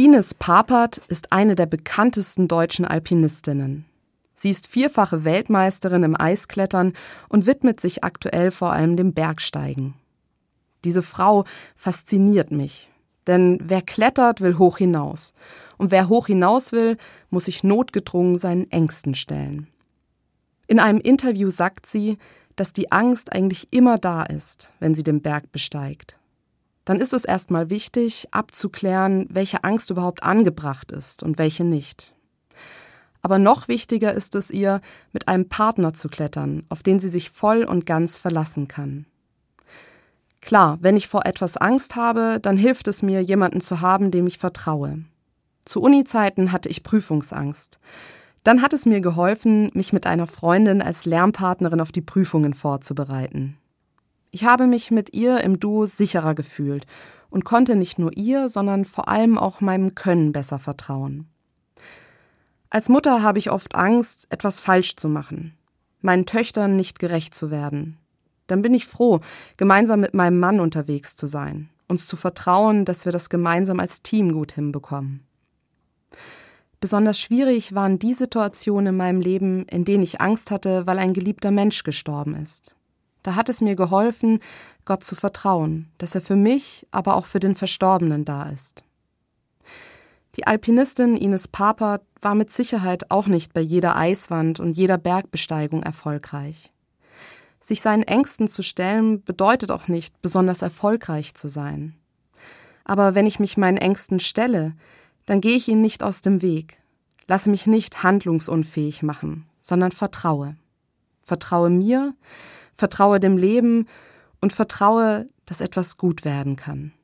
Ines Papert ist eine der bekanntesten deutschen Alpinistinnen. Sie ist vierfache Weltmeisterin im Eisklettern und widmet sich aktuell vor allem dem Bergsteigen. Diese Frau fasziniert mich, denn wer klettert, will hoch hinaus. Und wer hoch hinaus will, muss sich notgedrungen seinen Ängsten stellen. In einem Interview sagt sie, dass die Angst eigentlich immer da ist, wenn sie den Berg besteigt. Dann ist es erstmal wichtig, abzuklären, welche Angst überhaupt angebracht ist und welche nicht. Aber noch wichtiger ist es ihr, mit einem Partner zu klettern, auf den sie sich voll und ganz verlassen kann. Klar, wenn ich vor etwas Angst habe, dann hilft es mir, jemanden zu haben, dem ich vertraue. Zu Uni-Zeiten hatte ich Prüfungsangst. Dann hat es mir geholfen, mich mit einer Freundin als Lernpartnerin auf die Prüfungen vorzubereiten. Ich habe mich mit ihr im Duo sicherer gefühlt und konnte nicht nur ihr, sondern vor allem auch meinem Können besser vertrauen. Als Mutter habe ich oft Angst, etwas falsch zu machen, meinen Töchtern nicht gerecht zu werden. Dann bin ich froh, gemeinsam mit meinem Mann unterwegs zu sein, uns zu vertrauen, dass wir das gemeinsam als Team gut hinbekommen. Besonders schwierig waren die Situationen in meinem Leben, in denen ich Angst hatte, weil ein geliebter Mensch gestorben ist. Da hat es mir geholfen, Gott zu vertrauen, dass er für mich, aber auch für den Verstorbenen da ist. Die Alpinistin Ines Papert war mit Sicherheit auch nicht bei jeder Eiswand und jeder Bergbesteigung erfolgreich. Sich seinen Ängsten zu stellen bedeutet auch nicht, besonders erfolgreich zu sein. Aber wenn ich mich meinen Ängsten stelle, dann gehe ich ihnen nicht aus dem Weg, lasse mich nicht handlungsunfähig machen, sondern vertraue. Vertraue mir, vertraue dem Leben und vertraue, dass etwas gut werden kann.